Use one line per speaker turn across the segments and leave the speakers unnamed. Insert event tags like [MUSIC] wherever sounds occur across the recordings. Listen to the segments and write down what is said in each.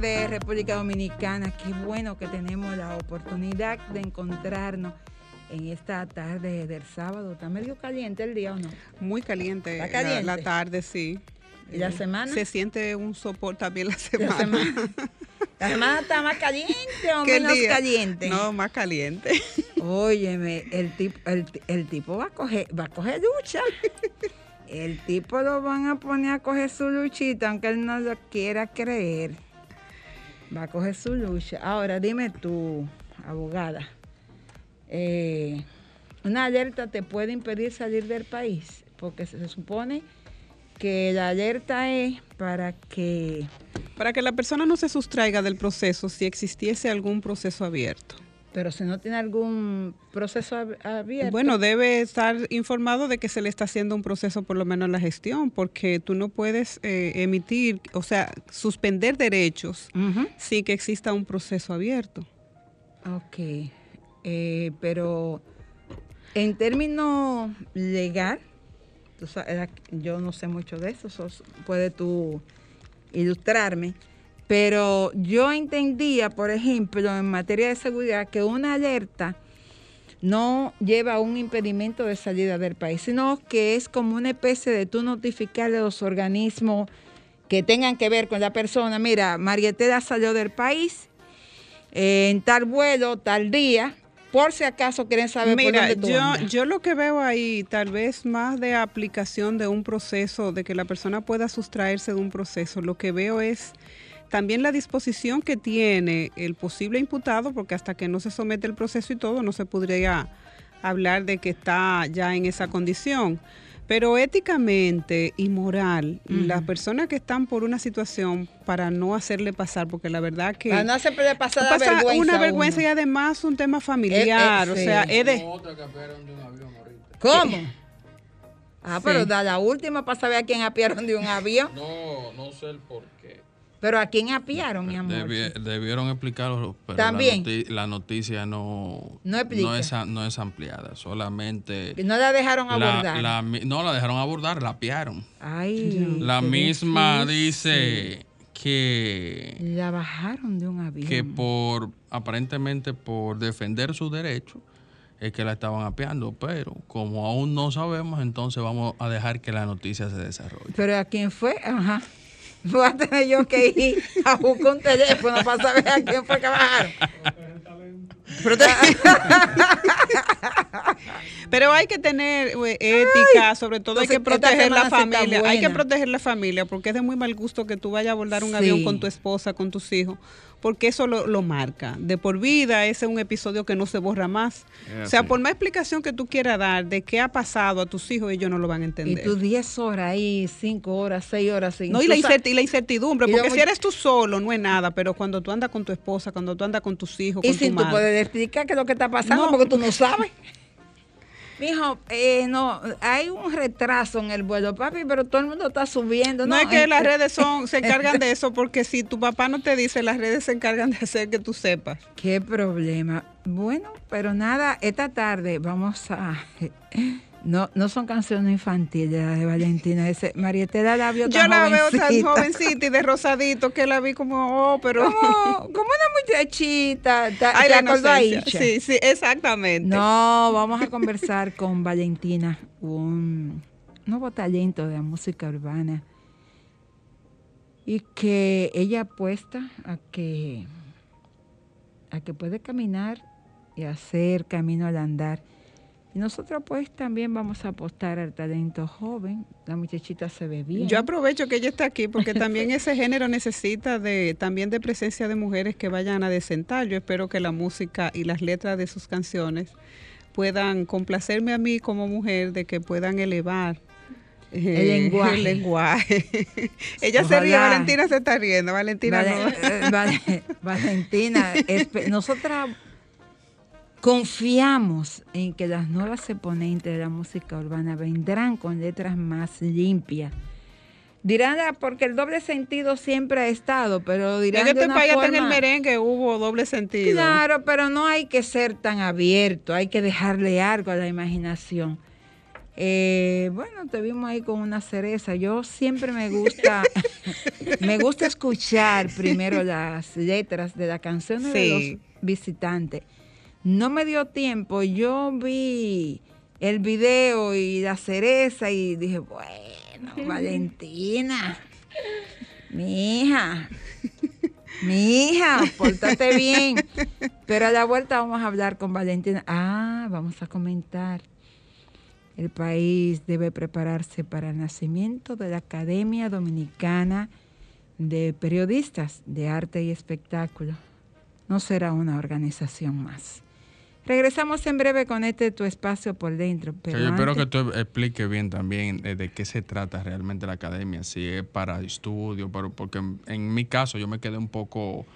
Tardes, República Dominicana. Qué bueno que tenemos la oportunidad de encontrarnos en esta tarde del sábado. ¿Está medio caliente el día o no?
Muy caliente,
¿Está
la-
caliente?
La, tarde, sí.
¿Y la
Eh,
semana?
Se siente un sopor también la
La
semana.
¿La semana [LAUGHS] está más caliente o
¿Qué
menos
día?
caliente?
No, más caliente. [LAUGHS]
Óyeme, el tipo, el, el tipo va a coger, va a coger lucha. [LAUGHS] El tipo lo van a poner a coger su luchita, aunque él no lo quiera creer. Va a coger su lucha. Ahora, dime tú, abogada, eh, una alerta te puede impedir salir del país, porque se supone que la alerta es para que
Para que la persona no se sustraiga del proceso si existiese algún proceso abierto.
Pero si no tiene algún proceso ab- abierto.
Bueno, debe estar informado de que se le está haciendo un proceso, por lo menos en la gestión, porque tú no puedes eh, emitir, o sea, suspender derechos sin que exista un proceso abierto.
Ok, eh, pero en términos legal, tú sabes, yo no sé mucho de eso, sos- puedes tú ilustrarme, pero yo entendía, por ejemplo, en materia de seguridad, que una alerta no lleva a un impedimento de salida del país, sino que es como una especie de tú notificarle a los organismos que tengan que ver con la persona, mira, Marietela salió del país, eh, en tal vuelo, tal día, por si acaso quieren saber por
Mira,
dónde tú
yo,
andas.
yo lo que veo ahí, tal vez más de aplicación de un proceso, de que la persona pueda sustraerse de un proceso, lo que veo es también la disposición que tiene el posible imputado, porque hasta que no se somete el proceso y todo, no se podría hablar de que está ya en esa condición. Pero éticamente y moral, las personas que están por una situación para no hacerle pasar, porque la verdad que
Para no puede pasar la
pasa
vergüenza.
una vergüenza
uno.
y además un tema familiar,
Eh, eh,
o sea, es de...
¿Cómo? Ah,
Sí.
pero da la última para saber a quién apiaron de un avión.
No, no sé el por qué.
Pero a quién apiaron, mi amor.
Debi- debieron explicarlo, pero
También.
La, noti- la noticia no,
No
es, no es ampliada, solamente...
No la dejaron abordar.
la no, la dejaron abordar, la apiaron.
Ay.
La misma
difícil.
dice que,
La bajaron de un avión.
que por, aparentemente por defender su derecho, es que la estaban apeando, pero como aún no sabemos, entonces vamos a dejar que la noticia se desarrolle.
Pero a quién fue, ajá. [LAUGHS] Voy a tener yo que ir a buscar un teléfono para saber a quién fue que bajaron.
Pero [LAUGHS] hay que tener eh, ética, sobre todo hay que proteger la familia. Hay que proteger la familia porque es de muy mal gusto que tú vayas a abordar un
Sí.
avión con tu esposa, con tus hijos, porque eso lo, lo marca. De por vida, ese es un episodio que no se borra más.
Es
o sea,
así.
por más explicación que tú quieras dar de qué ha pasado a tus hijos, ellos no lo van a
Y
entender.
tú 10 horas ahí, 5 horas, 6 horas. sin-
No, y la, y incertidumbre,
Y
porque si eres tú solo no es nada, pero cuando tú andas con tu esposa, cuando tú andas con tus hijos,
Y
con tu
tú
madre,
poder explicar qué es lo que está pasando
No.
porque tú no sabes. [LAUGHS] Mijo, eh, no, hay un retraso en el vuelo, papi, pero todo el mundo está subiendo.
No, es que las [LAUGHS] redes son, se encargan de eso, porque si tu papá no te dice, las redes se encargan de hacer que tú sepas.
Qué problema. Bueno, pero nada, esta tarde vamos a No, no son canciones infantiles las de Valentina. Ese, Marietela la vio
Yo
tan
la veo tan
jovencita.
jovencita y de rosadito que la vi como, oh, pero...
Como, como una muchachita. ¿Te,
Ay, la.
Isha?
Sí, sí, exactamente.
No, vamos a conversar con Valentina, un nuevo talento de la música urbana. Y que ella apuesta a que, a que puede caminar y hacer camino al andar. Y nosotros pues también vamos a apostar al talento joven. La muchachita se ve bien.
Yo aprovecho que ella está aquí porque también [LAUGHS] ese género necesita de también de presencia de mujeres que vayan a desentar. Yo espero que la música y las letras de sus canciones puedan complacerme a mí como mujer de que puedan elevar eh,
El lenguaje.
el lenguaje. [LAUGHS] ella se ríe. Valentina se está riendo, Valentina
Vale-
no.
eh, vale- [LAUGHS] Valentina, nosotras confiamos en que las nuevas exponentes de la música urbana vendrán con letras más limpias. Dirán, "Ah, porque el doble sentido siempre ha estado, pero dirán
En
de
este país hasta en el
forma-
merengue hubo doble sentido.
Claro, pero no hay que ser tan abierto, hay que dejarle algo a la imaginación. Eh, bueno, te vimos ahí con una cereza. Yo siempre me gusta, [LAUGHS] me gusta escuchar primero las letras de las canciones de
Sí.
los visitantes. No me dio tiempo, yo vi el video y la cereza y dije, bueno, [LAUGHS] Valentina, mi hija, mi hija, pórtate bien. Pero a la vuelta vamos a hablar con Valentina. Ah, vamos a comentar. El país debe prepararse para el nacimiento de la Academia Dominicana de Periodistas de Arte y Espectáculo. No será una organización más. Regresamos en breve con este tu espacio por dentro.
Que
Pero
yo espero que tú expliques bien también eh, de qué se trata realmente la academia, si es para estudio, pero porque en, en mi caso yo me quedé un poco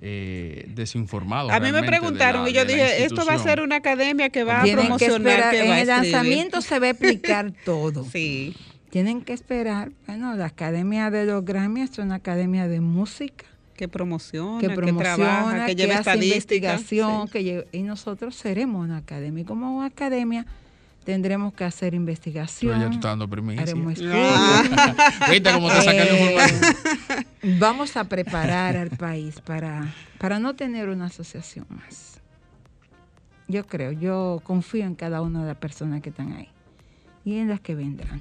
eh, desinformado.
A mí me preguntaron
la-
y yo dije, esto va a ser una academia que va a
Tienen que
promocionar,
esperar.
que
En
va
el lanzamiento se va a explicar [LAUGHS] todo.
Sí.
Tienen que esperar. Bueno, la Academia de los Grammy es una academia de música
que promociona,
que
que,
promociona,
trabaja, que,
que,
lleva
hace investigación,
Sí.
que y nosotros seremos una academia. Y como una academia tendremos que hacer
Pero
investigación.
ya tú estás dando primicia.
haremos estudios.
Ah. [LAUGHS]
¿Viste cómo te sacan
Eh? Vamos a preparar al país para, para no tener una asociación más. Yo creo, yo confío en cada una de las personas que están ahí y en las que vendrán.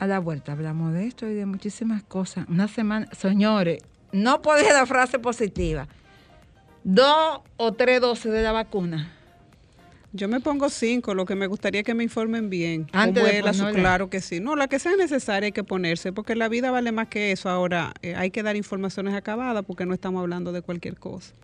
A la vuelta hablamos de esto y de muchísimas cosas. Una semana, señores, no ser la frase positiva. Dos o tres dosis de la vacuna.
Yo me pongo cinco, lo que me gustaría que me informen bien.
Antes
¿Cómo
de
la su-. Claro que sí. No, la que sea necesaria hay que ponerse, porque la vida vale más que eso. Ahora eh, hay que dar informaciones acabadas porque no estamos hablando de cualquier cosa.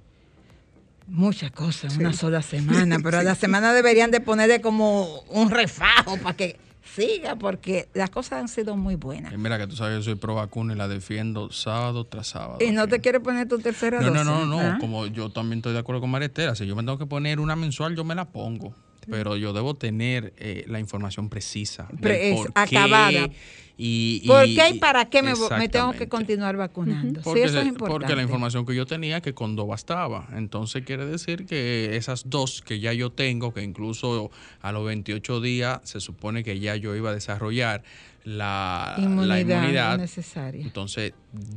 Muchas cosas, una sola semana, pero a [LAUGHS] la semana deberían de ponerle como un refajo para que siga, porque las cosas han sido muy buenas.
Eh, Mira que tú sabes, yo soy pro vacuna y la defiendo sábado tras sábado.
Y no te quieres poner tu tercera
No, no,
dosis.
no, no.
¿ah?
Como yo también estoy de acuerdo con Marietela. Si yo me tengo que poner una mensual, yo me la pongo. Pero yo debo tener eh, la información precisa.
Pre- es acabada.
Y, y-
¿Por qué y para qué me, tengo que continuar vacunando?
Porque,
sí, eso es importante.
porque la información que yo tenía que con dos bastaba. Entonces quiere decir que esas dos que ya yo tengo, que incluso a los 28 días se supone que ya yo iba a desarrollar la
inmunidad,
la inmunidad
necesaria.
entonces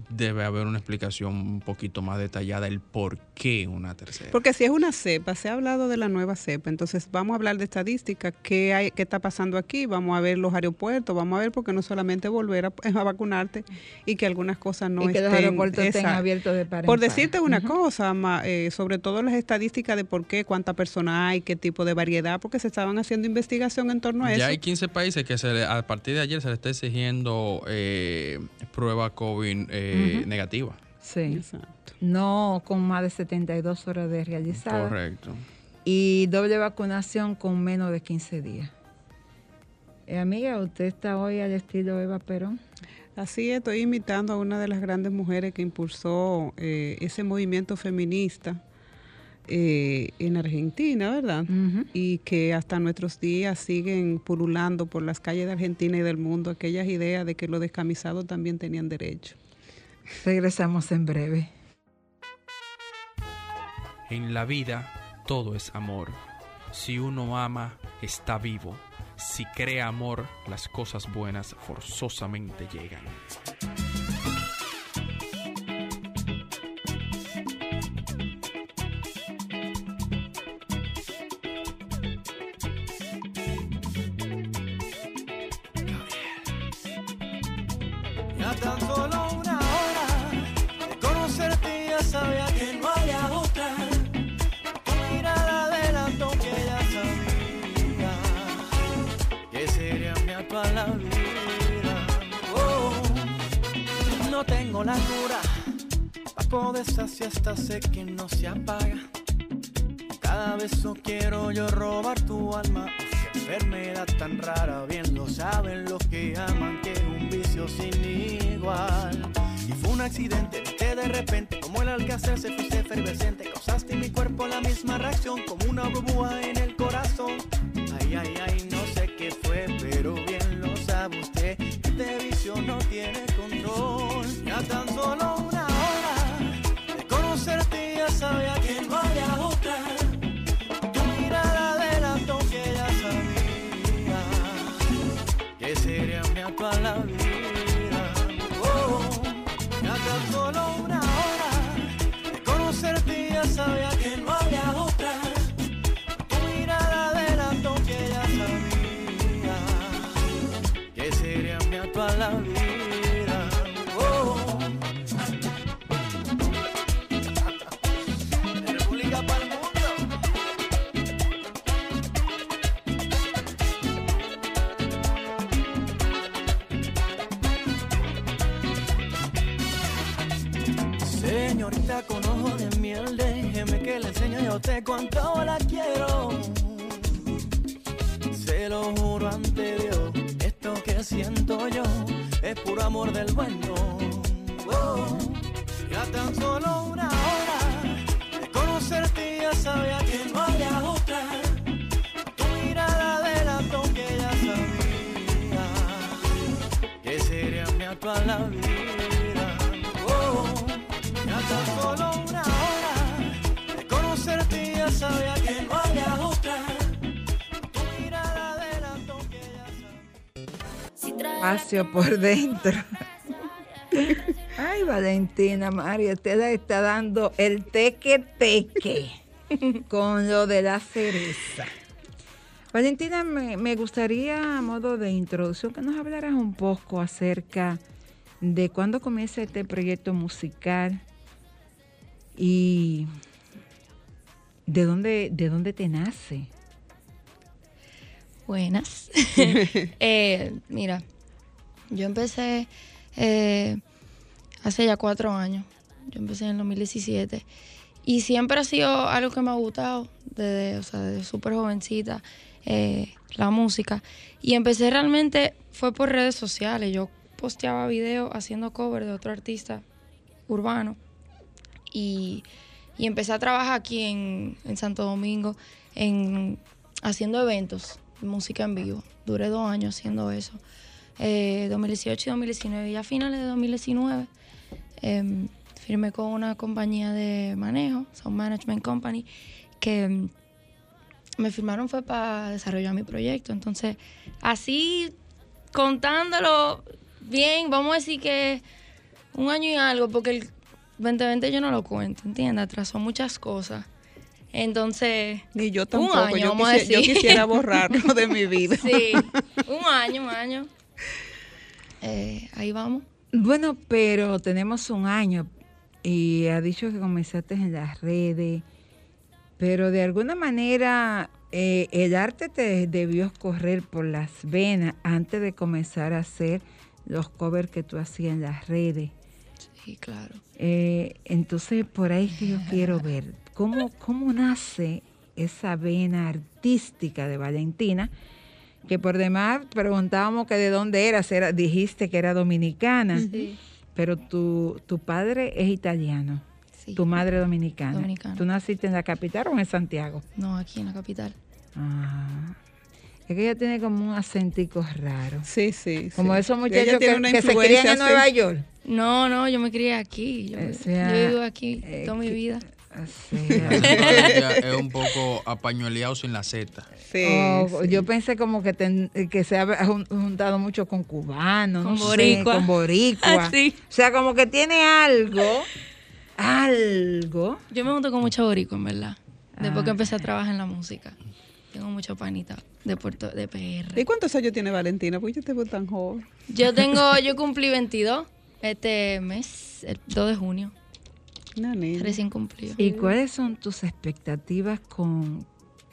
debe haber una explicación un poquito más detallada el por qué una tercera.
Porque si es una cepa, se ha hablado de la nueva cepa, entonces vamos a hablar de estadística, qué, hay, qué está pasando aquí, vamos a ver los aeropuertos, vamos a ver porque no solamente volver a, [LAUGHS] a vacunarte y que algunas cosas no
y que
estén...
los aeropuertos estén abiertos de par en
Por
par.
decirte una cosa, ma- eh, sobre todo las estadísticas de por qué, cuántas personas hay, qué tipo de variedad, porque se estaban haciendo investigación en torno a eso.
Ya hay 15 países que se a partir de ayer se le está exigiendo eh, prueba COVID eh, negativa.
Sí.
Exacto.
No con más de 72 horas de realizada.
Correcto.
Y doble vacunación con menos de 15 días. Eh, amiga, usted está hoy al estilo Eva Perón.
Así es, estoy imitando a una de las grandes mujeres que impulsó eh, ese movimiento feminista eh, en Argentina, ¿verdad? Y que hasta nuestros días siguen pululando por las calles de Argentina y del mundo aquellas ideas de que los descamisados también tenían derecho.
Regresamos en breve.
En la vida todo es amor.
Si uno ama, está vivo. Si crea amor, las cosas buenas forzosamente llegan.
No tengo la cura para poder saciar esta sed que no se apaga. Cada beso quiero yo robar tu alma. Qué enfermedad tan rara, bien lo saben los que aman que es un vicio sin igual. Y fue un accidente, viste de repente como el alcázar se fuiste efervescente. Causaste en mi cuerpo la misma reacción, como una burbuja en el corazón. Ay, ay, ay, no sé qué fue, pero bien lo sabe usted. Este vicio no tiene control. Ya tan solo Señorita con ojo de miel, déjeme que le enseñe yo te cuánto la quiero. Se lo juro ante Dios, esto que siento yo es puro amor del bueno. Oh, ya tan solo una hora de conocerte ya sabía que no había otra. Tu mirada adelantó que ya sabía que sería mi actual la vida.
Espacio por dentro. Ay, Valentina María, usted está dando el teque teque con lo de la cereza. Valentina, me, me gustaría, a modo de introducción, que nos hablaras un poco acerca de cuándo comienza este proyecto musical y de dónde, de dónde te nace.
Buenas. [LAUGHS] Eh, mira, yo empecé eh, hace ya cuatro años. Yo empecé en el 2017. Y siempre ha sido algo que me ha gustado, desde, o sea, desde súper jovencita, eh, la música. Y empecé realmente, fue por redes sociales. Yo posteaba videos haciendo cover de otro artista urbano. Y, y empecé a trabajar aquí en, Santo Domingo, en, haciendo eventos música en vivo. Duré dos años haciendo eso. Eh, 2018 y 2019. Y a finales de 2019 em, firmé con una compañía de manejo, Sound Management Company, que em, me firmaron fue para desarrollar mi proyecto. Entonces, así contándolo bien, vamos a decir que un año y algo, porque el 2020 yo no lo cuento, ¿entiendes? Atrasó muchas cosas. Entonces,
Ni yo
un
tampoco.
año,
yo,
vamos a
quisi- yo quisiera borrarlo [LAUGHS] de mi vida.
sí, un año, un año. Eh, ahí vamos.
Bueno, pero tenemos un año y ha dicho que comenzaste en las redes, pero de alguna manera eh, el arte te debió correr por las venas antes de comenzar a hacer los covers que tú hacías en las redes.
Sí, claro.
Eh, entonces, por ahí es que yo quiero [LAUGHS] ver cómo, cómo nace esa vena artística de Valentina, que por demás preguntábamos que de dónde eras, era, dijiste que era dominicana,
Sí,
pero tu, tu padre es italiano,
sí.
tu madre dominicana.
Dominicana.
¿Tú naciste en la capital o en Santiago?
No, aquí en la capital.
Ah, es que ella tiene como un acentico raro.
Sí, sí.
Como
sí.
esos
Ella
muchachos que, que se crían en. Nueva York.
No, no, yo me crié aquí. Yo,
O sea,
yo vivo aquí
eh,
toda mi
que-
vida.
Sí. [LAUGHS]
Es un poco apañueleado sin la Z.
Sí,
Oh,
sí.
Yo pensé como que, ten- que se ha jun- juntado mucho con cubanos,
Con
no sé,
boricua.
con boricua.
Ah, [LAUGHS] sí.
O sea, como que tiene algo, algo.
Yo me junto con mucho borico, en verdad. Después que
Ah.
empecé a trabajar en la música. Tengo mucho panita de Puerto, de PR.
¿Y cuántos años tiene Valentina? Porque yo te veo tan joven.
Yo tengo, [LAUGHS] yo cumplí 22 este mes, el 2 de junio,
Una niña.
recién cumplido.
¿Y cuáles son tus expectativas con,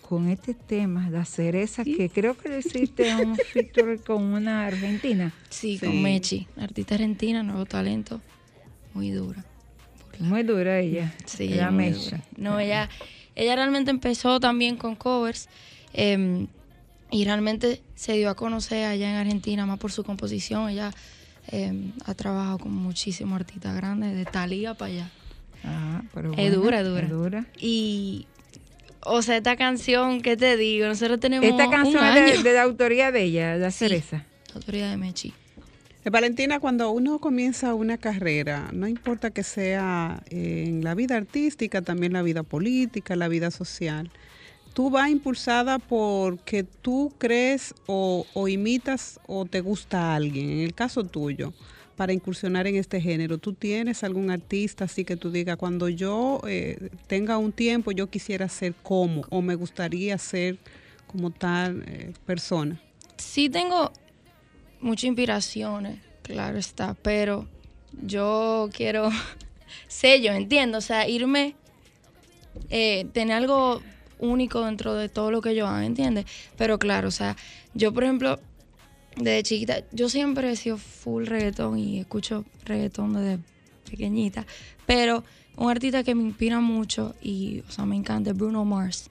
con este tema, la cereza, que creo que le hiciste un [LAUGHS] feature con una argentina?
Sí,
Sí.
con Mechi, artista argentina, nuevo talento, muy dura.
Muy dura ella.
Sí,
la
ella muy
mecha.
dura. No, ella, ella realmente empezó también con covers eh, y realmente se dio a conocer allá en Argentina más por su composición. Ella eh, ha trabajado con muchísimos artistas grandes, de Talía para allá.
Pero
Es
buena,
dura, es dura.
es dura.
Y, o sea, esta canción, ¿qué te digo? Nosotros tenemos
Esta canción
un
es de, de la autoría de ella, la
Sí.
cereza.
Autoridad de Mechi.
Eh, Valentina, cuando uno comienza una carrera, no importa que sea eh, en la vida artística, también la vida política, la vida social, tú vas impulsada porque tú crees o, o imitas o te gusta a alguien. En el caso tuyo, para incursionar en este género, ¿tú tienes algún artista así que tú digas, cuando yo eh, tenga un tiempo, yo quisiera ser como o me gustaría ser como tal eh, persona?
Sí tengo muchas inspiraciones, claro está, pero yo quiero [LAUGHS] sé yo, entiendo, o sea, irme, eh, tener algo único dentro de todo lo que yo hago, ¿entiendes? Pero claro, o sea, yo por ejemplo, desde chiquita, yo siempre he sido full reggaetón y escucho reggaetón desde pequeñita, pero un artista que me inspira mucho y, o sea, me encanta es Bruno Mars.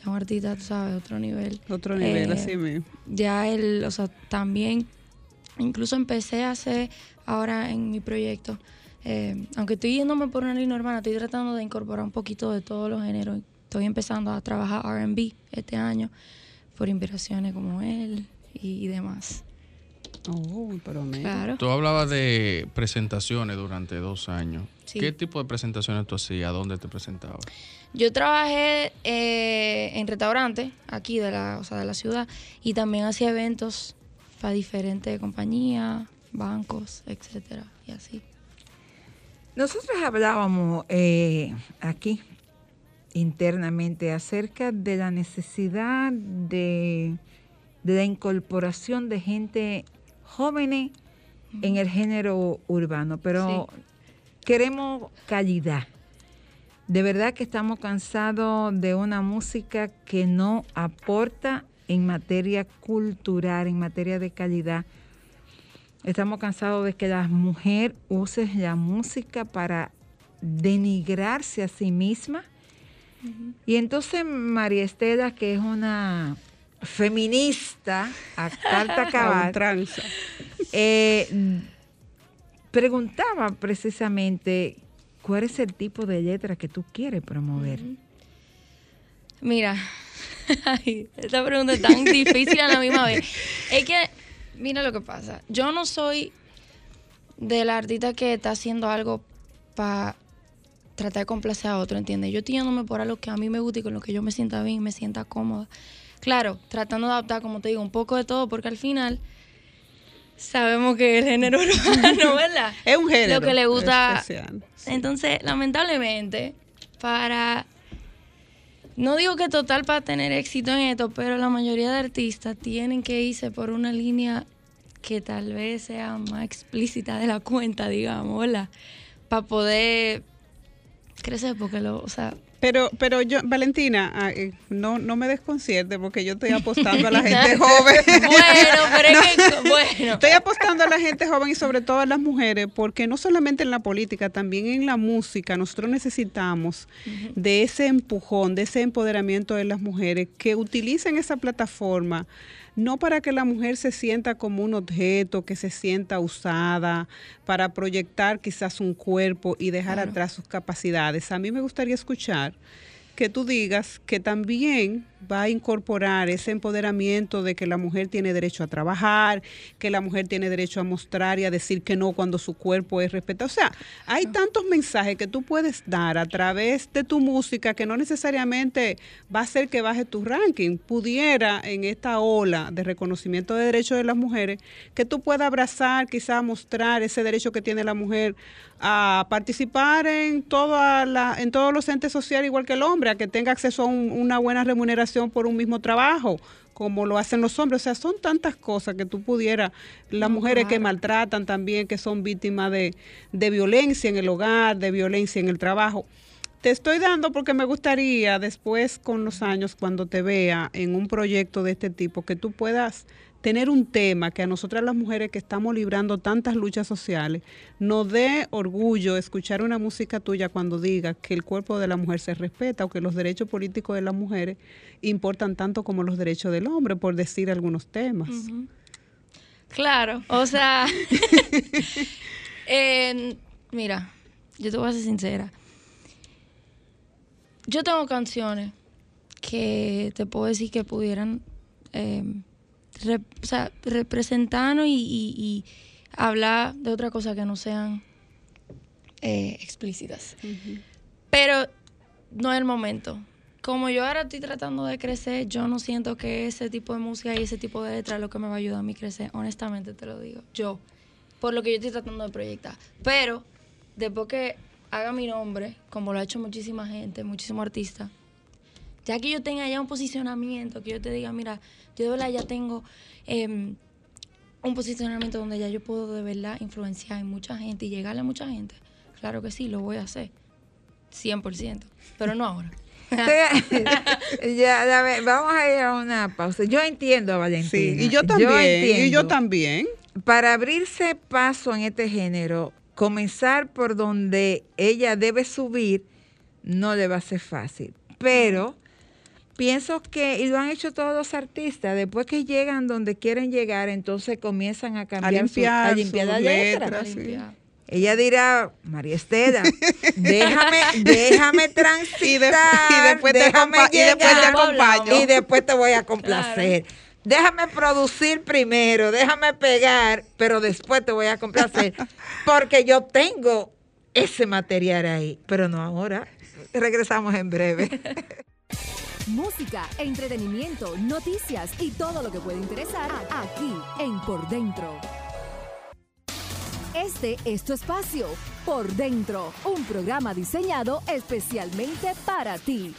Es un artista, tú sabes, otro nivel.
Otro nivel,
Eh,
así mismo.
ya él, o sea, también, incluso empecé a hacer ahora en mi proyecto, eh, aunque estoy yéndome por una línea urbana, estoy tratando de incorporar un poquito de todos los géneros. Estoy empezando a trabajar RB este año por inspiraciones como él y, demás.
Oh, pero.
Claro.
Tú hablabas de presentaciones durante dos años.
Sí.
¿Qué tipo de presentaciones tú hacías? ¿Dónde te presentabas?
Yo trabajé eh, en restaurantes aquí de la, o sea, de la ciudad y también hacía eventos para diferentes compañías, bancos, etcétera, y así.
Nosotros hablábamos eh, aquí internamente acerca de la necesidad de, de la incorporación de gente jóvenes en el género urbano, pero queremos calidad. De verdad que estamos cansados de una música que no aporta en materia cultural, en materia de calidad. Estamos cansados de que la mujer use la música para denigrarse a sí misma. Y entonces María Estela, que es una feminista a carta [LAUGHS]
A
cabal,
ultranza.
eh, preguntaba precisamente cuál es el tipo de letra que tú quieres promover.
Mira, [LAUGHS] ay, esta pregunta es tan difícil a la misma vez. Es que, mira lo que pasa. Yo no soy de la artista que está haciendo algo para tratar de complacer a otro, ¿entiendes? Yo estoy yéndome por algo que a mí me gusta y con lo que yo me sienta bien y me sienta cómoda. Claro, tratando de adaptar, como te digo, un poco de todo, porque al final sabemos que el género [LAUGHS] urbano, ¿verdad?
Es un género.
Lo que le gusta
especial. Sí.
entonces, lamentablemente, para... No digo que total para tener éxito en esto, pero la mayoría de artistas tienen que irse por una línea que tal vez sea más explícita de la cuenta, digamos, ¿verdad? Para poder crecer, porque lo, o sea...
Pero, pero yo, Valentina, ah, eh, no, no me desconcierte porque yo estoy apostando a la gente [LAUGHS] joven.
Bueno, pero es [LAUGHS] que, bueno.
Estoy apostando a la gente joven y sobre todo a las mujeres, porque no solamente en la política, también en la música, nosotros necesitamos de ese empujón, de ese empoderamiento de las mujeres que utilicen esa plataforma, no para que la mujer se sienta como un objeto, que se sienta usada, para proyectar quizás un cuerpo y dejar
Claro.
atrás sus capacidades. A mí me gustaría escuchar que tú digas que también va a incorporar ese empoderamiento de que la mujer tiene derecho a trabajar, que la mujer tiene derecho a mostrar y a decir que no cuando su cuerpo es respetado. O sea, hay tantos mensajes que tú puedes dar a través de tu música que no necesariamente va a hacer que baje tu ranking. Pudiera en esta ola de reconocimiento de derechos de las mujeres que tú puedas abrazar, quizás mostrar ese derecho que tiene la mujer a participar en, toda la, en todos los entes sociales igual que el hombre, a que tenga acceso a una buena remuneración por un mismo trabajo, como lo hacen los hombres. O sea, son tantas cosas que tú pudieras, las mujeres que maltratan también, que son víctimas de, de violencia en el hogar, de violencia en el trabajo. Te estoy dando porque me gustaría después con los años, cuando te vea en un proyecto de este tipo, que tú puedas tener un tema que a nosotras las mujeres que estamos librando tantas luchas sociales nos dé orgullo escuchar una música tuya cuando diga que el cuerpo de la mujer se respeta o que los derechos políticos de las mujeres importan tanto como los derechos del hombre, por decir algunos temas.
Claro, o sea, [LAUGHS] mira, yo te voy a ser sincera. Yo tengo canciones que te puedo decir que pudieran eh, o sea, representarnos y, hablar de otra cosa que no sean eh, explícitas. Pero no es el momento. Como yo ahora estoy tratando de crecer, yo no siento que ese tipo de música y ese tipo de letra es lo que me va a ayudar a mí crecer. Honestamente te lo digo. Yo. Por lo que yo estoy tratando de proyectar. Pero, después que haga mi nombre, como lo ha hecho muchísima gente, muchísimos artistas, ya que yo tenga ya un posicionamiento, que yo te diga, mira, yo de verdad ya tengo em, un posicionamiento donde ya yo puedo de verdad influenciar en mucha gente y llegarle a mucha gente. Claro que sí, lo voy a hacer. 100%. Pero no ahora. [LAUGHS]
ya, vamos a ir a una pausa. Yo entiendo a Valentina. Sí,
y yo también. y yo también.
Para abrirse paso en este género, comenzar por donde ella debe subir no le va a ser fácil. Pero pienso que, y lo han hecho todos los artistas, después que llegan donde quieren llegar, entonces comienzan a cambiar,
a limpiar,
la letra. Ella dirá, María Estela, déjame, [LAUGHS] déjame transitar,
y, después te acompaño.
Y después te voy a complacer. Déjame producir primero, déjame pegar, pero después te voy a complacer. [LAUGHS] Porque yo tengo ese material ahí, pero no ahora. Regresamos en breve. [LAUGHS]
Música, entretenimiento, noticias y todo lo que puede interesar aquí en Por Dentro. Este es tu espacio, Por Dentro, un programa diseñado especialmente para ti.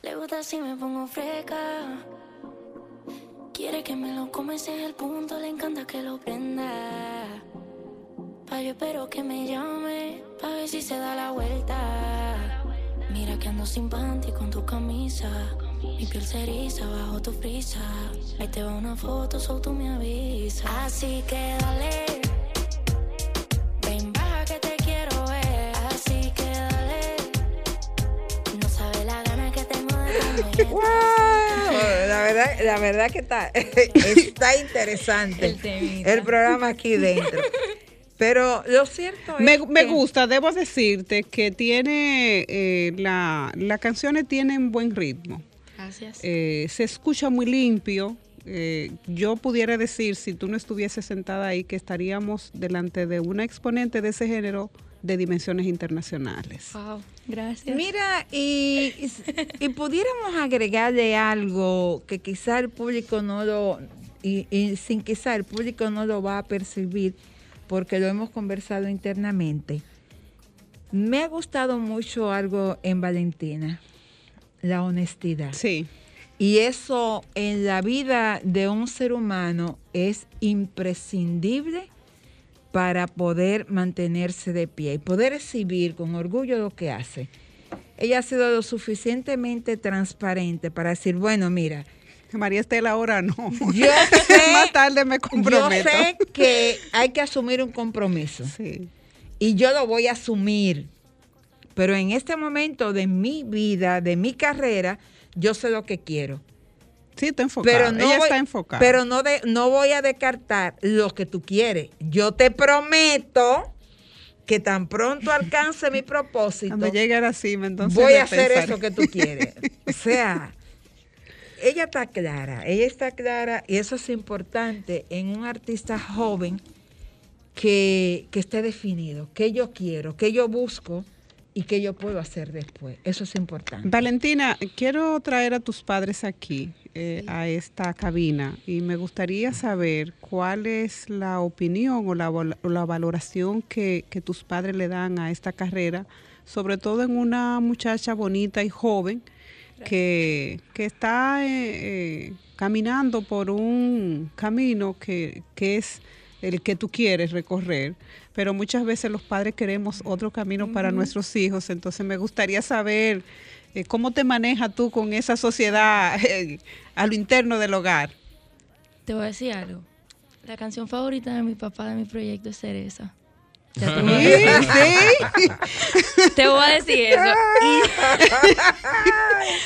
Le gusta si me pongo freca. Quiere que me lo comes en el punto, le encanta que lo prenda. Pa' yo espero que me llame, pa' ver si se da la vuelta. Mira que ando sin panty con tu camisa. Mi piel se eriza bajo tu frisa. Ahí te va una foto, solo tú me avisas. Así que dale. Ven, baja que te quiero ver. Así que dale. No sabes la gana que tengo de comer. [LAUGHS]
La verdad, la verdad que está, [LAUGHS] está interesante el, el programa aquí dentro. Pero lo cierto es
me, me gusta, debo decirte que tiene, eh, la, las canciones tienen buen ritmo.
Gracias.
Eh, se escucha muy limpio. Eh, yo pudiera decir, si tú no estuvieses sentada ahí, que estaríamos delante de una exponente de ese género de dimensiones internacionales.
Wow, gracias.
Mira, y, y, pudiéramos agregarle algo que quizá el público no lo, y, y sin quizá el público no lo va a percibir, porque lo hemos conversado internamente. Me ha gustado mucho algo en Valentina, la honestidad.
Sí.
Y eso en la vida de un ser humano es imprescindible para poder mantenerse de pie y poder exhibir con orgullo lo que hace. Ella ha sido lo suficientemente transparente para decir, bueno, mira, [LAUGHS]
María Estela ahora no.
Yo [LAUGHS] sé,
Más tarde me comprometo.
Yo sé que hay que asumir un compromiso.
Sí.
Y yo lo voy a asumir. Pero en este momento de mi vida, de mi carrera, yo sé lo que quiero.
Sí, está enfocada.
Pero no
Ella
voy,
está enfocada.
Pero no, de, no voy a descartar lo que tú quieres. Yo te prometo que tan pronto alcance mi [LAUGHS] propósito.
Cuando llegue a la cima, entonces.
Voy a hacer eso que tú quieres. O sea, ella está clara, ella está clara y eso es importante en un artista joven que, que esté definido, qué yo quiero, qué yo busco y qué yo puedo hacer después. Eso es importante.
Valentina, quiero traer a tus padres aquí, eh, a esta cabina, y me gustaría saber cuál es la opinión o la, o la valoración que, que tus padres le dan a esta carrera, sobre todo en una muchacha bonita y joven que, que está eh, eh, caminando por un camino que, que es el que tú quieres recorrer, pero muchas veces los padres queremos otro camino para nuestros hijos, entonces me gustaría saber eh, cómo te manejas tú con esa sociedad eh, a lo interno del hogar.
Te voy a decir algo. La canción favorita de mi papá de mi proyecto es Cereza. [LAUGHS]
Sí,
voy a decir,
sí.
te voy a decir eso. [LAUGHS]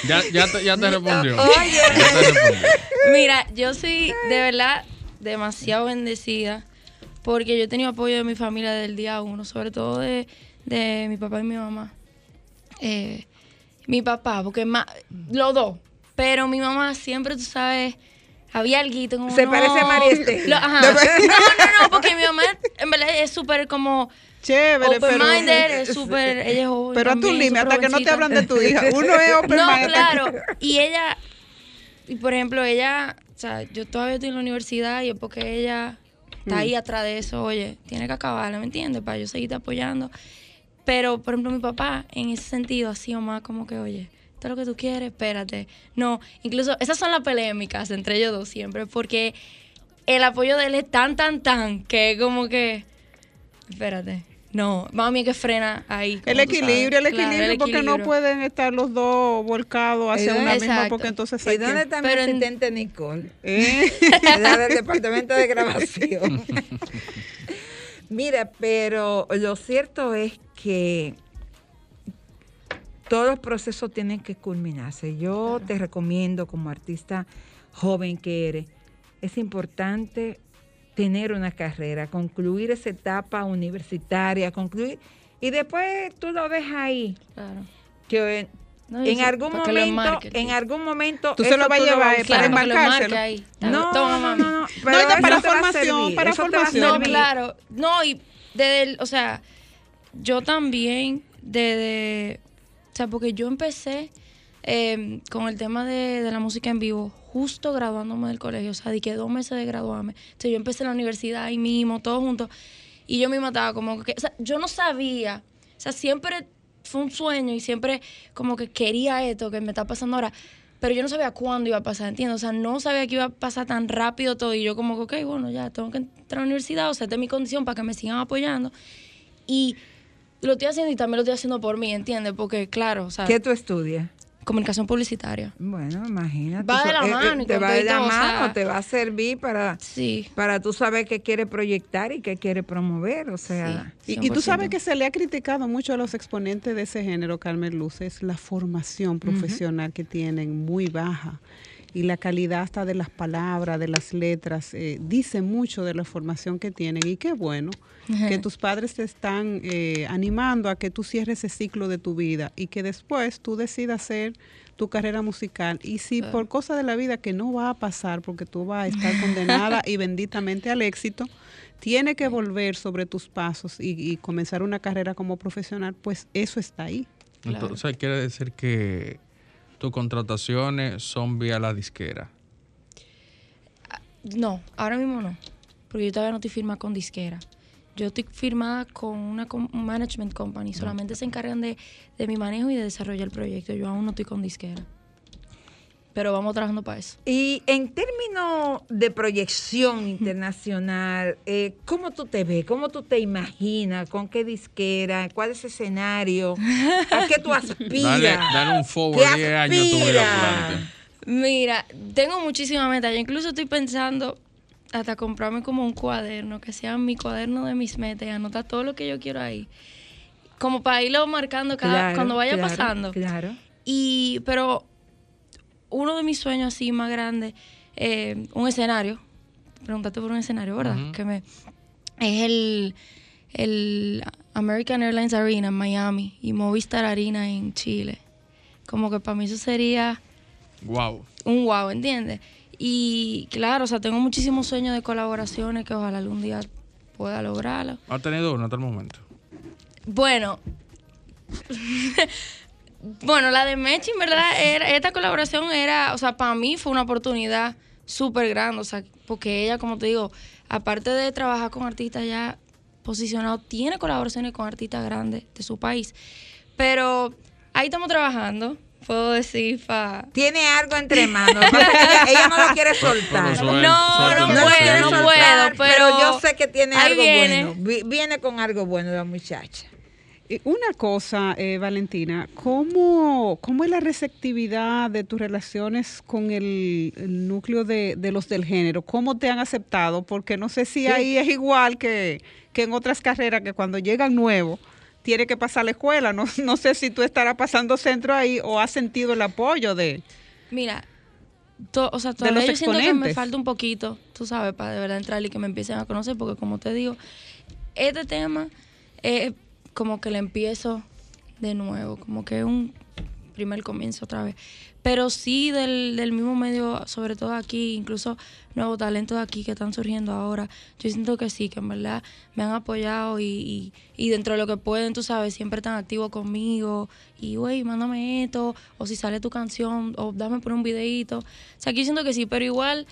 Ya, ya, te, ya te respondió.
Oye.
Ya te respondió.
Mira, yo soy de verdad demasiado bendecida porque yo he tenido apoyo de mi familia desde el día uno, sobre todo de, de mi papá y mi mamá. Eh, mi papá, porque más, los dos, pero mi mamá siempre, tú sabes, había algo como
Se
no.
parece a María Esther. [LAUGHS]
Lo- ajá. No, no, no, porque mi mamá en verdad es súper como
Chévere, pero,
open-minded, es súper, ella es joven
pero a tu límite, hasta que no te hablan de tu hija. Uno es [LAUGHS] open
No,
minded.
claro. Y ella, y por ejemplo, ella, o sea, yo todavía estoy en la universidad y es porque ella está ahí atrás de eso, oye, tiene que acabarla, ¿me entiendes? Para yo seguirte apoyando. Pero, por ejemplo, mi papá, en ese sentido, ha sido más como que, oye, es lo que tú quieres, espérate. No, incluso esas son las polémicas entre ellos dos siempre, porque el apoyo de él es tan, tan, tan, que es como que, espérate. No, mami que frena ahí.
El equilibrio, el.
Claro,
equilibrio, porque no pueden estar los dos volcados hacia
¿Y
una
dónde-
misma,
Exacto.
porque entonces
¿Y
hay
dónde está mi
en-
asistente Nicole?
¿Eh? [LAUGHS]
la del departamento de grabación. [LAUGHS] Mira, pero lo cierto es que todos los procesos tienen que culminarse. Yo te recomiendo como artista joven que eres, es importante tener una carrera, concluir esa etapa universitaria, concluir y después tú lo dejas ahí.
Claro.
Que
No,
en algún momento, en algún momento
Tú se lo vas a llevar, para
Claro, que lo
enmarcárselo.
enmarque ahí.
No,
Toma,
no, no, no,
No,
pero
para formación, para formación.
No, claro. No, y desde el, o sea, yo también, desde, o sea, porque yo empecé eh, con el tema de, de la música en vivo justo graduándome del colegio, o sea, di que dos meses de graduarme. Entonces yo empecé la universidad ahí mismo, todos juntos, y yo misma estaba como que, o sea, yo no sabía, o sea, siempre fue un sueño y siempre como que quería esto que me está pasando ahora. Pero yo no sabía cuándo iba a pasar, ¿entiendes? O sea, no sabía que iba a pasar tan rápido todo. Y yo como que, ok, bueno, ya tengo que entrar a la universidad, o sea, esta es mi condición para que me sigan apoyando. Y lo estoy haciendo y también lo estoy haciendo por mí, ¿entiendes? Porque, claro, o sea,
¿Qué tú estudias?
comunicación publicitaria.
Bueno, imagínate.
Va de la
eh, eh,
mano y
te va de
todo,
la
o sea.
mano, te va a servir para,
Sí.
para tú saber qué quiere proyectar y qué quiere promover. O sea,
Sí.
Y, y tú
100%.
sabes que se le ha criticado mucho a los exponentes de ese género, Carmen Luz, es la formación profesional que tienen muy baja. Y la calidad hasta de las palabras, de las letras, eh, dice mucho de la formación que tienen. Y qué bueno que tus padres te están eh, animando a que tú cierres ese ciclo de tu vida y que después tú decidas hacer tu carrera musical. Y si por cosa de la vida que no va a pasar, porque tú vas a estar condenada [LAUGHS] y benditamente al éxito, tiene que volver sobre tus pasos y, y comenzar una carrera como profesional, pues eso está ahí.
Claro.
Entonces quiere decir que tus contrataciones son vía la disquera.
No, ahora mismo no. Porque yo todavía no estoy firmada con disquera. Yo estoy firmada con una management company. Solamente se encargan de, de mi manejo y de desarrollar el proyecto. Yo aún no estoy con disquera. Pero vamos trabajando para eso.
y en términos de proyección internacional, eh, ¿cómo tú te ves? ¿Cómo tú te imaginas? ¿Con qué disquera? ¿Cuál es el escenario? ¿A qué tú [LAUGHS] aspiras?
Dale, dale un forward
¿Qué
10 años tu vida.
Mira, tengo muchísimas metas. Yo incluso estoy pensando hasta comprarme como un cuaderno, que sea mi cuaderno de mis metas y anotar todo lo que yo quiero ahí. Como para irlo marcando cada,
Claro,
cuando vaya
claro,
pasando.
Claro.
Y, pero uno de mis sueños así más grandes, eh, un escenario, preguntaste por un escenario, ¿verdad? Que me, es el, el American Airlines Arena en Miami y Movistar Arena en Chile. Como que para mí eso sería
Wow.
un wow, ¿entiendes? Y claro, o sea, tengo muchísimos sueños de colaboraciones que ojalá algún día pueda lograrlo.
¿Ha tenido uno hasta el momento?
Bueno, [LAUGHS] bueno, la de Mechi, en verdad, era, esta colaboración era, o sea, para mí fue una oportunidad súper grande, o sea, porque ella, como te digo, aparte de trabajar con artistas ya posicionados, tiene colaboraciones con artistas grandes de su país. Pero ahí estamos trabajando, puedo decir, pa...
Tiene algo entre [LAUGHS] manos. Ella, ella no lo quiere soltar.
Pero suel-
No, no puedo, no
soltar,
puedo, pero
yo sé que tiene algo
viene.
bueno. Vi- Viene con algo bueno la muchacha.
Y Una cosa, eh, Valentina, ¿cómo, ¿cómo es la receptividad de tus relaciones con el, el núcleo de, de los del género? ¿Cómo te han aceptado? Porque no sé si ahí es igual que, que en otras carreras, que cuando llegan nuevos, tiene que pasar la escuela. No, no sé si tú estarás pasando centro ahí o has sentido el apoyo de...
Mira, to- o sea, todavía yo siento que me falta un poquito, tú sabes, para de verdad entrar y que me empiecen a conocer, porque como te digo, este tema es como que le empiezo de nuevo, como que es un primer comienzo otra vez. Pero sí del, del mismo medio, sobre todo aquí, incluso nuevos talentos aquí que están surgiendo ahora, yo siento que sí, que en verdad me han apoyado y, y, dentro de lo que pueden, tú sabes, siempre están activos conmigo y, güey, mándame esto, o si sale tu canción, o dame por un videíto. O sea, aquí siento que sí, pero igual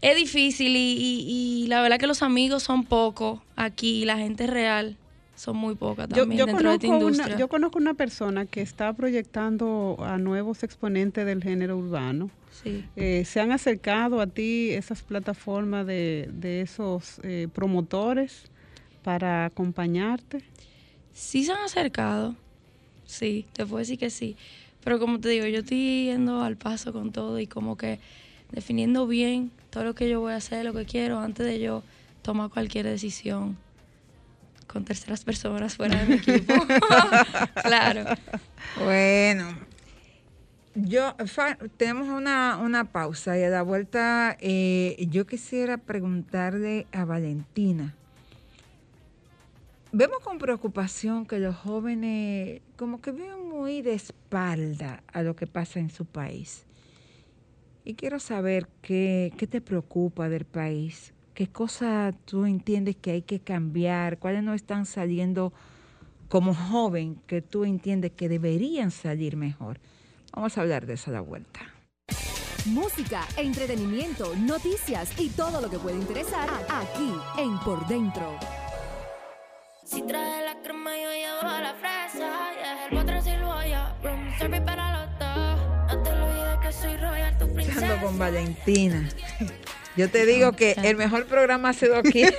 es difícil y, y- y la verdad que los amigos son pocos aquí la gente real son muy pocas también
yo
dentro de esta
conozco
industria.
una, yo conozco una persona que está proyectando a nuevos exponentes del género urbano.
Sí.
Eh, ¿Se han acercado a ti esas plataformas de, de esos eh, promotores para acompañarte?
Sí se han acercado, sí, te puedo decir que sí. Pero como te digo, yo estoy yendo al paso con todo y como que definiendo bien todo lo que yo voy a hacer, lo que quiero, antes de yo tomar cualquier decisión con terceras personas fuera de mi equipo. [LAUGHS] claro.
Bueno, yo tenemos una, una pausa y a la vuelta eh, yo quisiera preguntarle a Valentina. Vemos con preocupación que los jóvenes como que viven muy de espalda a lo que pasa en su país. Y quiero saber qué, qué te preocupa del país, qué cosas tú entiendes que hay que cambiar, cuáles no están saliendo como joven que tú entiendes que deberían salir mejor. Vamos a hablar de eso a la vuelta.
Música, entretenimiento, noticias y todo lo que puede interesar aquí en Por Dentro.
Si trae la crema, yo llevo la fresa. Y el sin olla. Room service para los dos. No te lo olvides que soy royal, tu
Estando
princesa.
con Valentina. Yo te digo que el mejor programa ha sido aquí. [LAUGHS] [LAUGHS]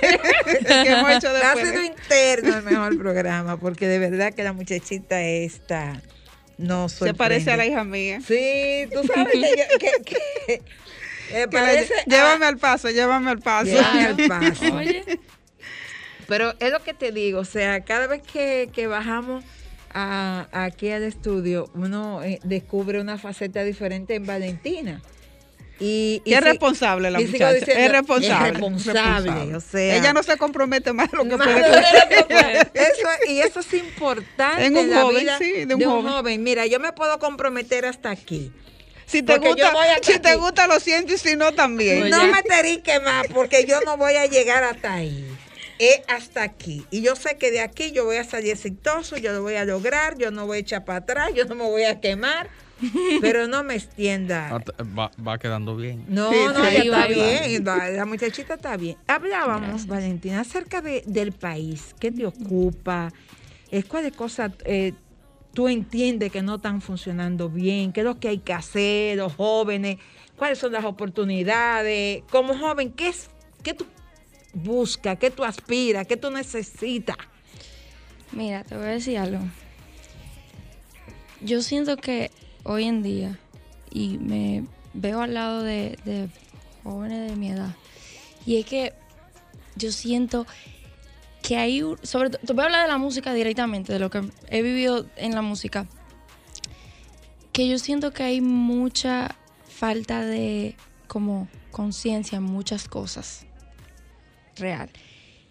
que hemos hecho
ha sido interno el mejor [LAUGHS] programa, porque de verdad que la muchachita esta no
Se parece a la hija mía.
Sí, tú sabes que, que- que- parece
la-
a-
llévame al paso, llévame al paso.
Llévame al paso.
Oye,
Pero es lo que te digo, o sea, cada vez que, que bajamos a- aquí al estudio, uno eh, descubre una faceta diferente en Valentina. Y,
Y es
si-
responsable la muchacha.
diciendo,
es responsable.
Es responsable, o sea.
Ella no se compromete más de lo que
más
puede
puede. [LAUGHS] Eso, y eso es importante
En un
la
joven,
vida
sí, de un joven.
Mira, yo me puedo comprometer hasta aquí.
Si te
Porque
gusta, si te gusta lo siento y si no también.
No me terique más porque yo no voy a llegar hasta ahí. Es hasta aquí. Y yo sé que de aquí yo voy a salir exitoso, yo lo voy a lograr, yo no voy a echar para atrás, yo no me voy a quemar, [LAUGHS] pero no me extienda.
Va, va quedando bien.
No,
Sí,
no,
sí.
ella
Ahí va,
está
va.
bien, va, la muchachita está bien. Hablábamos, Valentina, acerca de, del país, qué te ocupa, eh, cuáles cosas eh, tú entiendes que no están funcionando bien, qué es lo que hay que hacer, los jóvenes, cuáles son las oportunidades. Como joven, ¿qué, es, qué tú buscas, qué tú aspiras, qué tú necesitas?
mira, te voy a decir algo. Yo siento que hoy en día, y me veo al lado de, jóvenes de mi edad, y es que yo siento que hay, sobre todo, voy a hablar de la música directamente, de lo que he vivido en la música, que yo siento que hay mucha falta de como conciencia en muchas cosas real.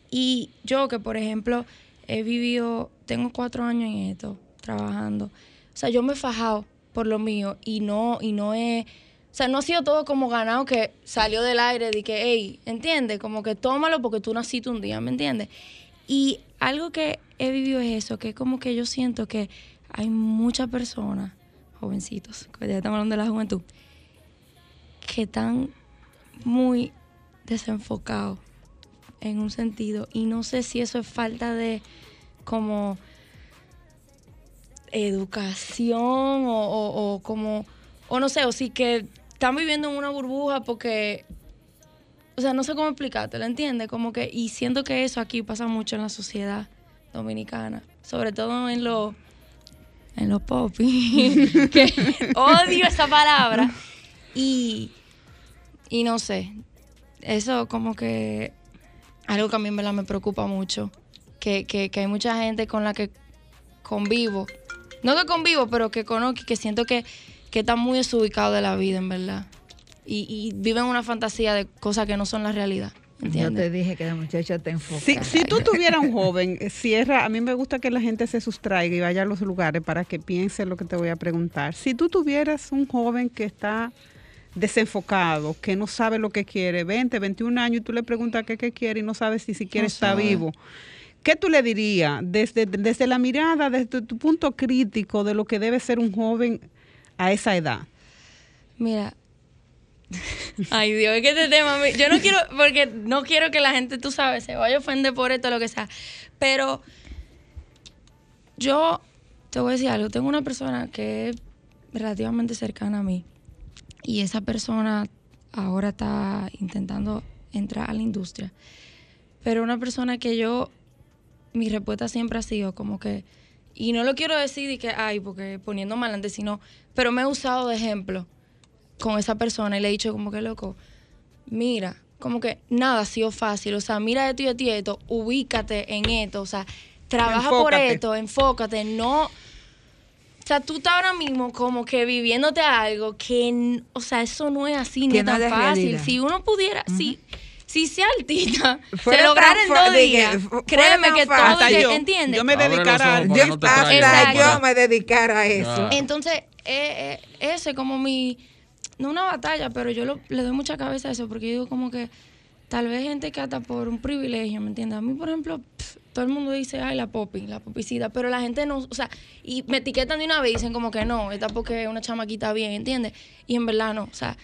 Y yo que, por ejemplo, he vivido, tengo cuatro años en esto, trabajando. O sea, yo me he fajado por lo mío y no, y no es, o sea, no ha sido todo como ganado que salió del aire de que, hey, ¿entiendes? Como que tómalo porque tú naciste un día, ¿me entiendes? Y algo que he vivido es eso, que es como que yo siento que hay muchas personas, jovencitos, que ya estamos hablando de la juventud, que están muy desenfocados en un sentido y no sé si eso es falta de como educación o, como, o no sé, o sí que están viviendo en una burbuja porque, o sea, no sé cómo explicarte, ¿lo entiendes? Como que, y siento que eso aquí pasa mucho en la sociedad dominicana, sobre todo en los en los popis, [LAUGHS] que odio esa palabra. Y, y no sé, eso como que algo que a mí me preocupa mucho, que, que hay mucha gente con la que convivo, no que convivo, pero que conozco y que siento que, que están muy desubicados de la vida, en verdad. Y, y viven una fantasía de cosas que no son la realidad.
Yo te dije que la muchacha te enfoca.
Si, si tú tuvieras un [LAUGHS] joven, cierra, a mí me gusta que la gente se sustraiga y vaya a los lugares para que piense lo que te voy a preguntar. Si tú tuvieras un joven que está desenfocado, que no sabe lo que quiere, 20, 21 años, y tú le preguntas qué, qué quiere y no sabes si siquiera
No
está
sabe.
vivo, ¿qué tú le dirías desde, desde la mirada, desde tu punto crítico de lo que debe ser un joven a esa edad?
Mira. [LAUGHS] Ay, Dios, es que este tema, yo no quiero, porque no quiero que la gente, tú sabes, se vaya a ofender por esto lo que sea. Pero yo te voy a decir algo. Tengo una persona que es relativamente cercana a mí. Y esa persona ahora está intentando entrar a la industria. Pero una persona que yo, mi respuesta siempre ha sido como que, y no lo quiero decir y que, ay, porque poniendo mal antes, sino, pero me he usado de ejemplo con esa persona y le he dicho como que, loco, mira, como que nada ha sido fácil, o sea, mira esto y esto y esto, ubícate en esto, o sea, trabaja por esto, enfócate, no... O sea, tú estás ahora mismo como que viviéndote algo que, o sea, eso no es así ni
Que
es
no
tan
es
fácil.
realidad.
Si uno pudiera, si, si sea
Fuera
se lograra en dos días, créeme que todo.
Hasta yo,
¿entiendes?
yo me dedicara a...
Yo,
no
hasta yo me dedicara a eso.
Ah.
Entonces, eh, eh, ese es como mi, no una batalla, pero yo lo- le doy mucha cabeza a eso, porque yo digo como que tal vez gente que hasta por un privilegio, ¿me entiendes? A mí, por ejemplo, pf, todo el mundo dice, ay, la popi, la popicita, pero la gente no, o sea, y me etiquetan de una vez y dicen como que no, esta porque es una chamaquita bien, ¿entiendes? Y en verdad no, o sea,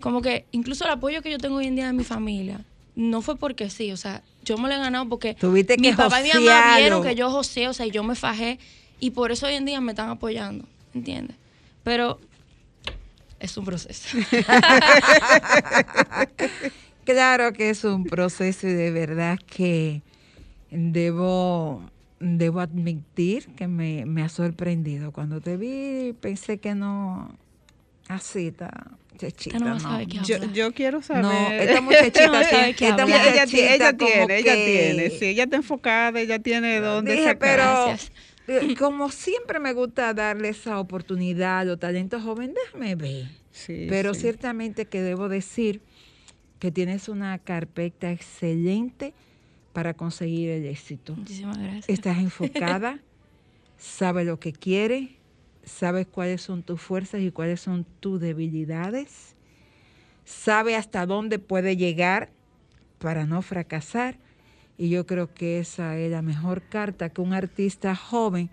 como que incluso el apoyo que yo tengo hoy en día de mi familia, no fue porque sí, o sea, yo me lo he ganado porque
Tuviste
mi
que
papá y mi mamá vieron que yo josé, o sea, y yo me fajé, y por eso hoy en día me están apoyando, ¿entiendes? Pero es un proceso. [LAUGHS]
Claro que es un proceso y de verdad que debo, debo admitir que me, me ha sorprendido. Cuando te vi pensé que no, así está, muchachita.
Esta no
no.
sabe qué
Yo, yo quiero saber...
No, [LAUGHS] esta muchachita,
No sabe
tiene-
qué
esta
ella, tiene, ella
que-
tiene, sí, ella está enfocada, ella tiene dónde
Dije,
sacar.
pero
Gracias.
eh, como siempre me gusta darle esa oportunidad a los talentos jóvenes, déjame ver.
Sí,
Pero
sí.
ciertamente que debo decir que tienes una carpeta excelente para conseguir el éxito.
Muchísimas gracias.
Estás enfocada, [LAUGHS] sabes lo que quieres, sabes cuáles son tus fuerzas y cuáles son tus debilidades, sabes hasta dónde puede llegar para no fracasar. Y yo creo que esa es la mejor carta que un artista joven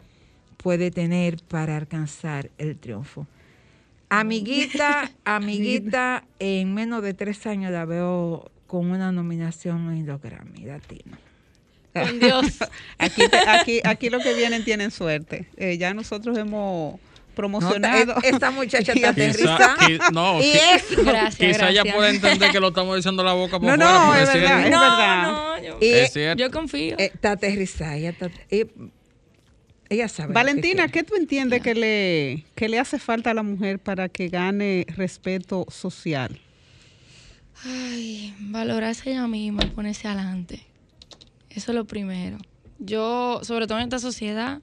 puede tener para alcanzar el triunfo. Amiguita, [LAUGHS] amiguita, en menos de tres años la veo con una nominación en los Grammy Latinos.
Con Dios. [LAUGHS]
Aquí, aquí, aquí lo que vienen tienen suerte. Eh, ya nosotros hemos promocionado.
No, esta muchacha está aterrizada.
qui- no,
Y
qui-
eso.
Gracias,
quizá ella pueda entender que lo estamos diciendo la boca [LAUGHS] por
No,
fuera.
no, es verdad, es
no,
verdad.
no, yo,
Es cierto.
yo confío.
eh, está aterrizada. Ella, está- ella, ella sabe. que
Valentina. ¿qué tú entiendes que le, que le hace falta a la mujer para que gane respeto social?
Ay, valorarse ella misma, ponerse adelante. Eso es lo primero. Yo, sobre todo en esta sociedad,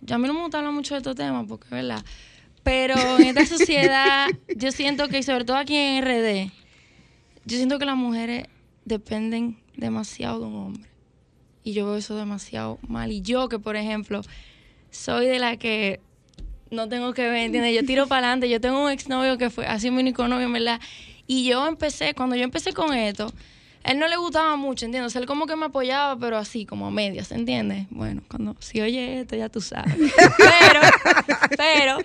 ya a mí no me gusta hablar mucho de estos temas porque es verdad. Pero en esta [LAUGHS] sociedad, yo siento que, sobre todo aquí en RD, yo siento que las mujeres dependen demasiado de un hombre. Y yo veo eso demasiado mal. Y yo, que por ejemplo, soy de la que no tengo que ver, ¿entiendes? Yo tiro para adelante. Yo tengo un exnovio que fue así mi único novio, ¿verdad? Y yo empecé, cuando yo empecé con esto, él no le gustaba mucho, ¿entiendes? Él como que me apoyaba, pero así, como a medias, ¿entiendes? Bueno, cuando si oye esto, ya tú sabes. [LAUGHS] Pero, pero,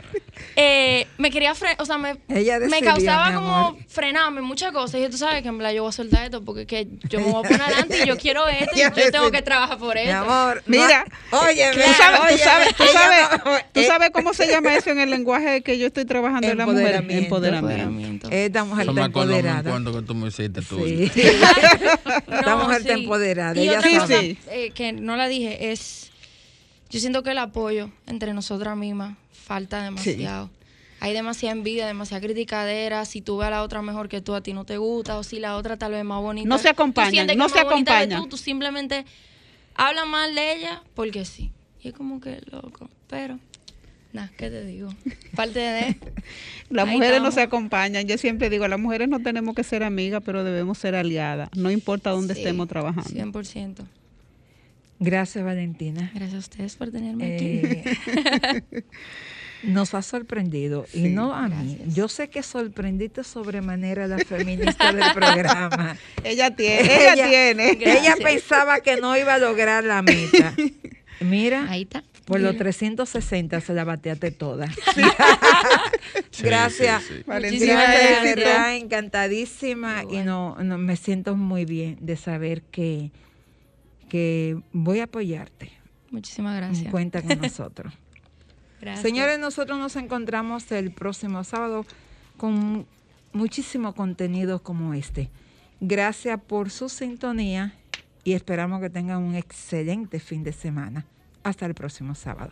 eh, me quería frenar, o sea, me,
Ella
me causaba
mi
como frenarme muchas cosas. Y tú sabes que en verdad yo voy a soltar esto porque que yo me voy a poner [LAUGHS] adelante y yo quiero esto y yo tengo que trabajar por
Mi
esto.
amor,
Mira,
no- oye,
tú sabes, tú sabes, tú sabes, tú
eh,
sabes cómo se llama eso en el lenguaje que yo estoy trabajando en la mujer.
Empoderamiento.
Empoderamiento.
Esta mujer está empoderada.
cuento que tú me hiciste tú.
Sí. [LAUGHS] Esta mujer está
sí.
empoderada.
Y
ella
otra
Sí,
cosa
sabe.
sí.
eh, que no la dije es, yo siento que el apoyo entre nosotras mismas falta demasiado. Hay demasiada envidia, demasiada criticadera. Si tú ves a la otra mejor que tú, a ti no te gusta. O si la otra tal vez más bonita.
No se
tú
acompañan,
que
no se acompañan.
Tú, tú simplemente hablas mal de ella porque sí. Y es como que loco. Pero, nada, ¿qué te digo? Parte de... [LAUGHS]
Las mujeres no se acompañan. Yo siempre digo, las mujeres no tenemos que ser amigas, pero debemos ser aliadas. No importa dónde
Sí,
estemos trabajando.
100%.
Gracias, Valentina.
Gracias a ustedes por tenerme
Eh,
aquí. [LAUGHS]
nos ha sorprendido y no a mí. Yo sé que sorprendiste sobremanera a la feminista del programa. [LAUGHS]
Ella tiene, ella,
Ella-
tiene.
Ella pensaba que no iba a lograr la meta. [LAUGHS] Mira,
Ahí está.
por los
Mira.
360 se la bateaste toda.
Sí,
Gracias.
sí, sí.
Valentina,
Gracias, verdad, encantadísima y no, no, me siento muy bien de saber que, que voy a apoyarte.
Muchísimas gracias.
Cuenta con [LAUGHS] nosotros.
Gracias.
Señores, nosotros nos encontramos el próximo sábado con muchísimo contenido como este. Gracias por su sintonía y esperamos que tengan un excelente fin de semana. Hasta el próximo sábado.